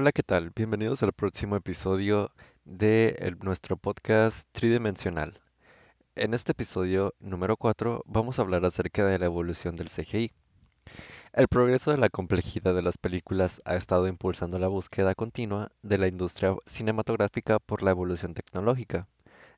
Hola, ¿qué tal? Bienvenidos al próximo episodio de nuestro podcast tridimensional. En este episodio número 4 vamos a hablar acerca de la evolución del CGI. El progreso de la complejidad de las películas ha estado impulsando la búsqueda continua de la industria cinematográfica por la evolución tecnológica.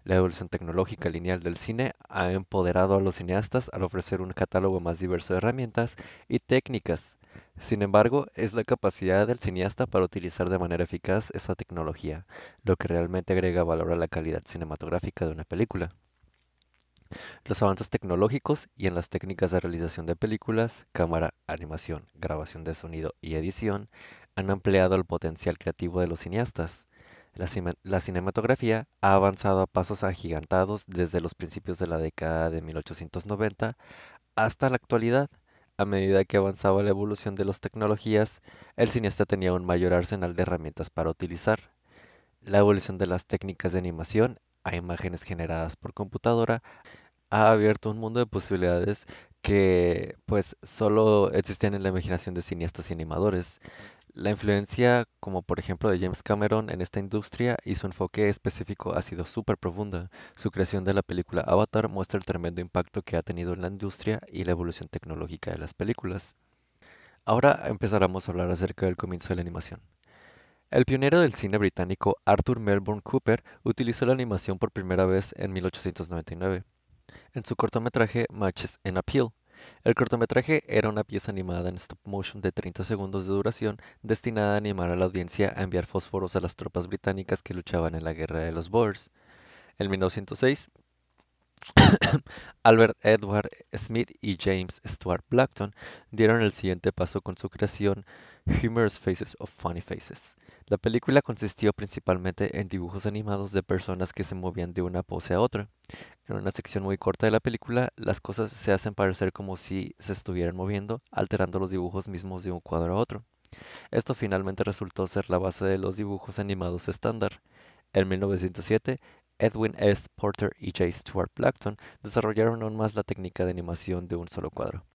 La evolución tecnológica lineal del cine ha empoderado a los cineastas al ofrecer un catálogo más diverso de herramientas y técnicas. Sin embargo, es la capacidad del cineasta para utilizar de manera eficaz esa tecnología, lo que realmente agrega valor a la calidad cinematográfica de una película. Los avances tecnológicos y en las técnicas de realización de películas, cámara, animación, grabación de sonido y edición han ampliado el potencial creativo de los cineastas. La, cine- la cinematografía ha avanzado a pasos agigantados desde los principios de la década de 1890 hasta la actualidad. A medida que avanzaba la evolución de las tecnologías, el cineasta tenía un mayor arsenal de herramientas para utilizar. La evolución de las técnicas de animación a imágenes generadas por computadora ha abierto un mundo de posibilidades que pues solo existían en la imaginación de cineastas y animadores. La influencia, como por ejemplo de James Cameron en esta industria y su enfoque específico ha sido súper profunda. Su creación de la película Avatar muestra el tremendo impacto que ha tenido en la industria y la evolución tecnológica de las películas. Ahora empezaremos a hablar acerca del comienzo de la animación. El pionero del cine británico Arthur Melbourne Cooper utilizó la animación por primera vez en 1899 en su cortometraje Matches in Appeal. El cortometraje era una pieza animada en stop motion de 30 segundos de duración destinada a animar a la audiencia a enviar fósforos a las tropas británicas que luchaban en la guerra de los Boers. En 1906, Albert Edward Smith y James Stuart Blackton dieron el siguiente paso con su creación Humorous Faces of Funny Faces. La película consistió principalmente en dibujos animados de personas que se movían de una pose a otra. En una sección muy corta de la película, las cosas se hacen parecer como si se estuvieran moviendo, alterando los dibujos mismos de un cuadro a otro. Esto finalmente resultó ser la base de los dibujos animados estándar. En 1907, Edwin S. Porter y J. Stuart Blackton desarrollaron aún más la técnica de animación de un solo cuadro.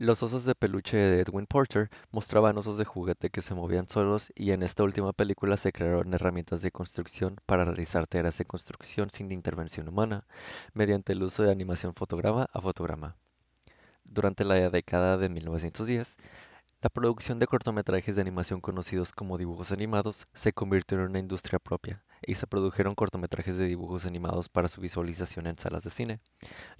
Los osos de peluche de Edwin Porter mostraban osos de juguete que se movían solos y en esta última película se crearon herramientas de construcción para realizar tareas de construcción sin intervención humana, mediante el uso de animación fotograma a fotograma. Durante la década de 1910, la producción de cortometrajes de animación conocidos como dibujos animados se convirtió en una industria propia y se produjeron cortometrajes de dibujos animados para su visualización en salas de cine.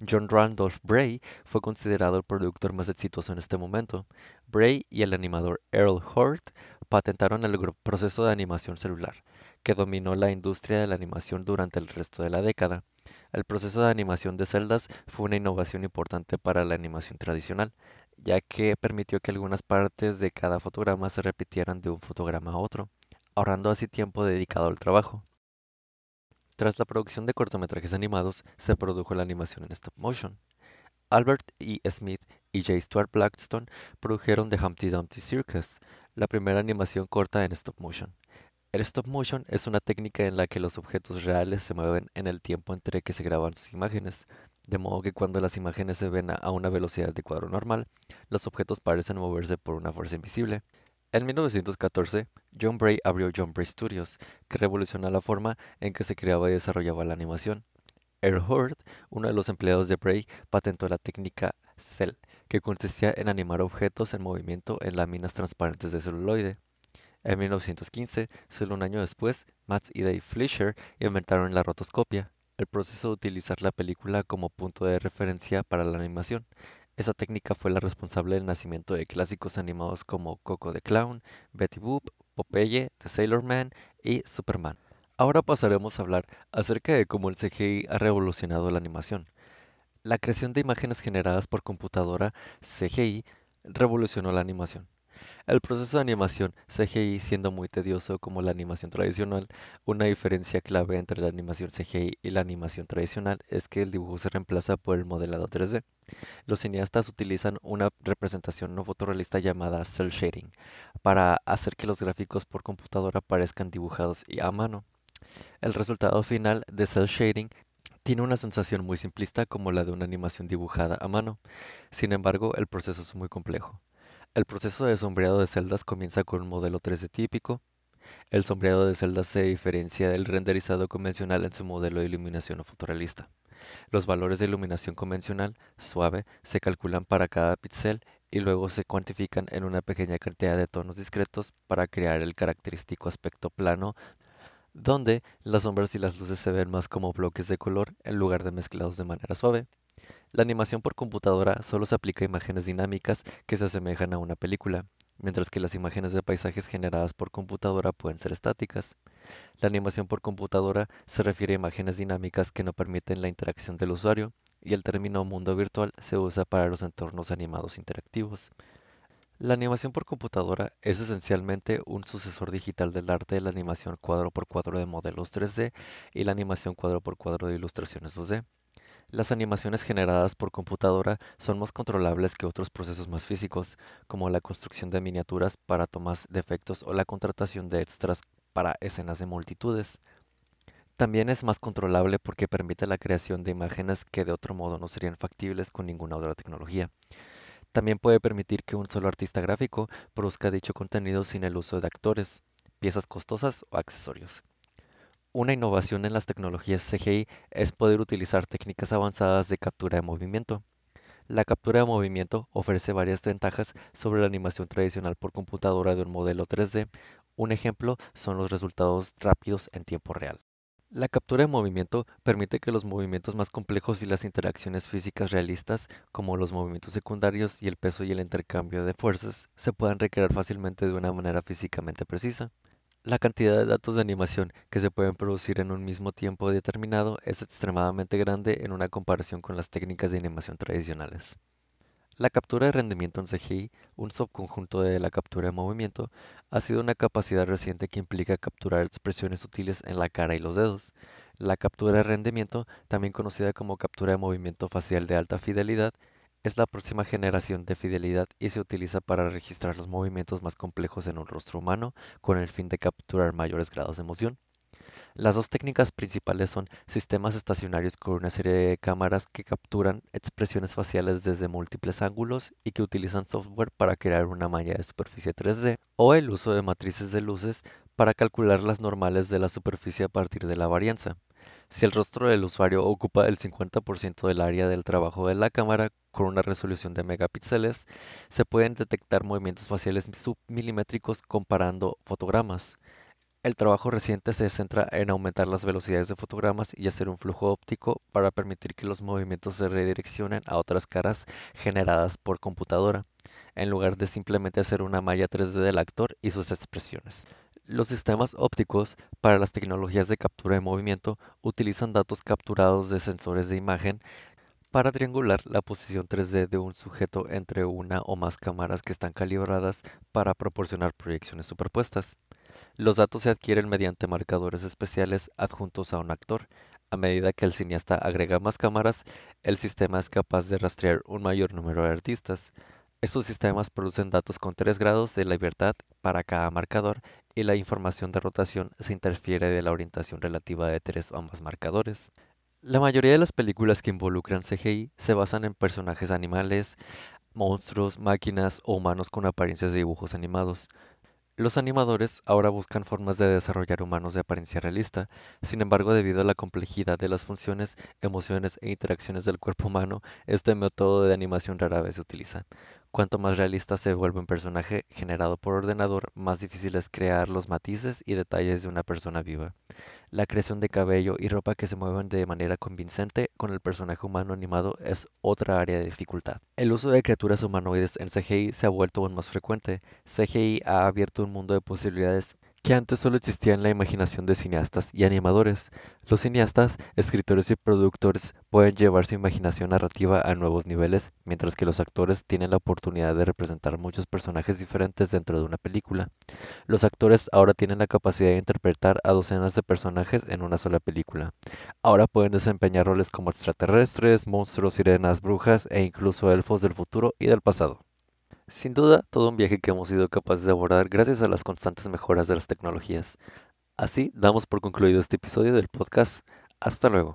John Randolph Bray fue considerado el productor más exitoso en este momento. Bray y el animador Earl Hort patentaron el proceso de animación celular, que dominó la industria de la animación durante el resto de la década. El proceso de animación de celdas fue una innovación importante para la animación tradicional, ya que permitió que algunas partes de cada fotograma se repitieran de un fotograma a otro, ahorrando así tiempo dedicado al trabajo. Tras la producción de cortometrajes animados, se produjo la animación en stop motion. Albert E. Smith y J. Stuart Blackstone produjeron The Humpty Dumpty Circus, la primera animación corta en stop motion. El stop motion es una técnica en la que los objetos reales se mueven en el tiempo entre que se graban sus imágenes, de modo que cuando las imágenes se ven a una velocidad de cuadro normal, los objetos parecen moverse por una fuerza invisible. En 1914, John Bray abrió John Bray Studios, que revolucionó la forma en que se creaba y desarrollaba la animación. Earl Hort, uno de los empleados de Bray, patentó la técnica Cell, que consistía en animar objetos en movimiento en láminas transparentes de celuloide. En 1915, solo un año después, Max y Dave Fleischer inventaron la rotoscopia, el proceso de utilizar la película como punto de referencia para la animación. Esa técnica fue la responsable del nacimiento de clásicos animados como Coco the Clown, Betty Boop, Popeye, The Sailor Man y Superman. Ahora pasaremos a hablar acerca de cómo el CGI ha revolucionado la animación. La creación de imágenes generadas por computadora, CGI, revolucionó la animación. El proceso de animación CGI siendo muy tedioso como la animación tradicional, una diferencia clave entre la animación CGI y la animación tradicional es que el dibujo se reemplaza por el modelado 3D. Los cineastas utilizan una representación no fotorrealista llamada cel shading para hacer que los gráficos por computadora parezcan dibujados y a mano. El resultado final de cel shading tiene una sensación muy simplista como la de una animación dibujada a mano. Sin embargo, el proceso es muy complejo. El proceso de sombreado de celdas comienza con un modelo 3D típico. El sombreado de celdas se diferencia del renderizado convencional en su modelo de iluminación fotorrealista. Los valores de iluminación convencional, suave, se calculan para cada píxel y luego se cuantifican en una pequeña cantidad de tonos discretos para crear el característico aspecto plano donde las sombras y las luces se ven más como bloques de color en lugar de mezclados de manera suave. La animación por computadora solo se aplica a imágenes dinámicas que se asemejan a una película, mientras que las imágenes de paisajes generadas por computadora pueden ser estáticas. La animación por computadora se refiere a imágenes dinámicas que no permiten la interacción del usuario, y el término mundo virtual se usa para los entornos animados interactivos. La animación por computadora es esencialmente un sucesor digital del arte de la animación cuadro por cuadro de modelos 3D y la animación cuadro por cuadro de ilustraciones 2D. Las animaciones generadas por computadora son más controlables que otros procesos más físicos, como la construcción de miniaturas para tomas de efectos o la contratación de extras para escenas de multitudes. También es más controlable porque permite la creación de imágenes que de otro modo no serían factibles con ninguna otra tecnología. También puede permitir que un solo artista gráfico produzca dicho contenido sin el uso de actores, piezas costosas o accesorios. Una innovación en las tecnologías CGI es poder utilizar técnicas avanzadas de captura de movimiento. La captura de movimiento ofrece varias ventajas sobre la animación tradicional por computadora de un modelo 3D. Un ejemplo son los resultados rápidos en tiempo real. La captura de movimiento permite que los movimientos más complejos y las interacciones físicas realistas, como los movimientos secundarios y el peso y el intercambio de fuerzas, se puedan recrear fácilmente de una manera físicamente precisa. La cantidad de datos de animación que se pueden producir en un mismo tiempo determinado es extremadamente grande en una comparación con las técnicas de animación tradicionales. La captura de rendimiento en CGI, un subconjunto de la captura de movimiento, ha sido una capacidad reciente que implica capturar expresiones sutiles en la cara y los dedos. La captura de rendimiento, también conocida como captura de movimiento facial de alta fidelidad, es la próxima generación de fidelidad y se utiliza para registrar los movimientos más complejos en un rostro humano con el fin de capturar mayores grados de emoción. Las dos técnicas principales son sistemas estacionarios con una serie de cámaras que capturan expresiones faciales desde múltiples ángulos y que utilizan software para crear una malla de superficie 3D, o el uso de matrices de luces para calcular las normales de la superficie a partir de la varianza. Si el rostro del usuario ocupa el 50% del área del trabajo de la cámara con una resolución de megapíxeles, se pueden detectar movimientos faciales submilimétricos comparando fotogramas. El trabajo reciente se centra en aumentar las velocidades de fotogramas y hacer un flujo óptico para permitir que los movimientos se redireccionen a otras caras generadas por computadora, en lugar de simplemente hacer una malla 3D del actor y sus expresiones. Los sistemas ópticos para las tecnologías de captura de movimiento utilizan datos capturados de sensores de imagen para triangular la posición 3D de un sujeto entre una o más cámaras que están calibradas para proporcionar proyecciones superpuestas. Los datos se adquieren mediante marcadores especiales adjuntos a un actor. A medida que el cineasta agrega más cámaras, el sistema es capaz de rastrear un mayor número de artistas. Estos sistemas producen datos con 3 grados de libertad para cada marcador y la información de rotación se interfiere de la orientación relativa de tres o más marcadores. La mayoría de las películas que involucran CGI se basan en personajes animales, monstruos, máquinas o humanos con apariencias de dibujos animados. Los animadores ahora buscan formas de desarrollar humanos de apariencia realista, sin embargo debido a la complejidad de las funciones, emociones e interacciones del cuerpo humano, este método de animación rara vez se utiliza. Cuanto más realista se vuelve un personaje generado por ordenador, más difícil es crear los matices y detalles de una persona viva. La creación de cabello y ropa que se mueven de manera convincente con el personaje humano animado es otra área de dificultad. El uso de criaturas humanoides en CGI se ha vuelto aún más frecuente. CGI ha abierto un mundo de posibilidades que antes solo existía en la imaginación de cineastas y animadores. Los cineastas, escritores y productores pueden llevar su imaginación narrativa a nuevos niveles, mientras que los actores tienen la oportunidad de representar muchos personajes diferentes dentro de una película. Los actores ahora tienen la capacidad de interpretar a docenas de personajes en una sola película. Ahora pueden desempeñar roles como extraterrestres, monstruos, sirenas, brujas e incluso elfos del futuro y del pasado. Sin duda, todo un viaje que hemos sido capaces de abordar gracias a las constantes mejoras de las tecnologías. Así, damos por concluido este episodio del podcast. Hasta luego.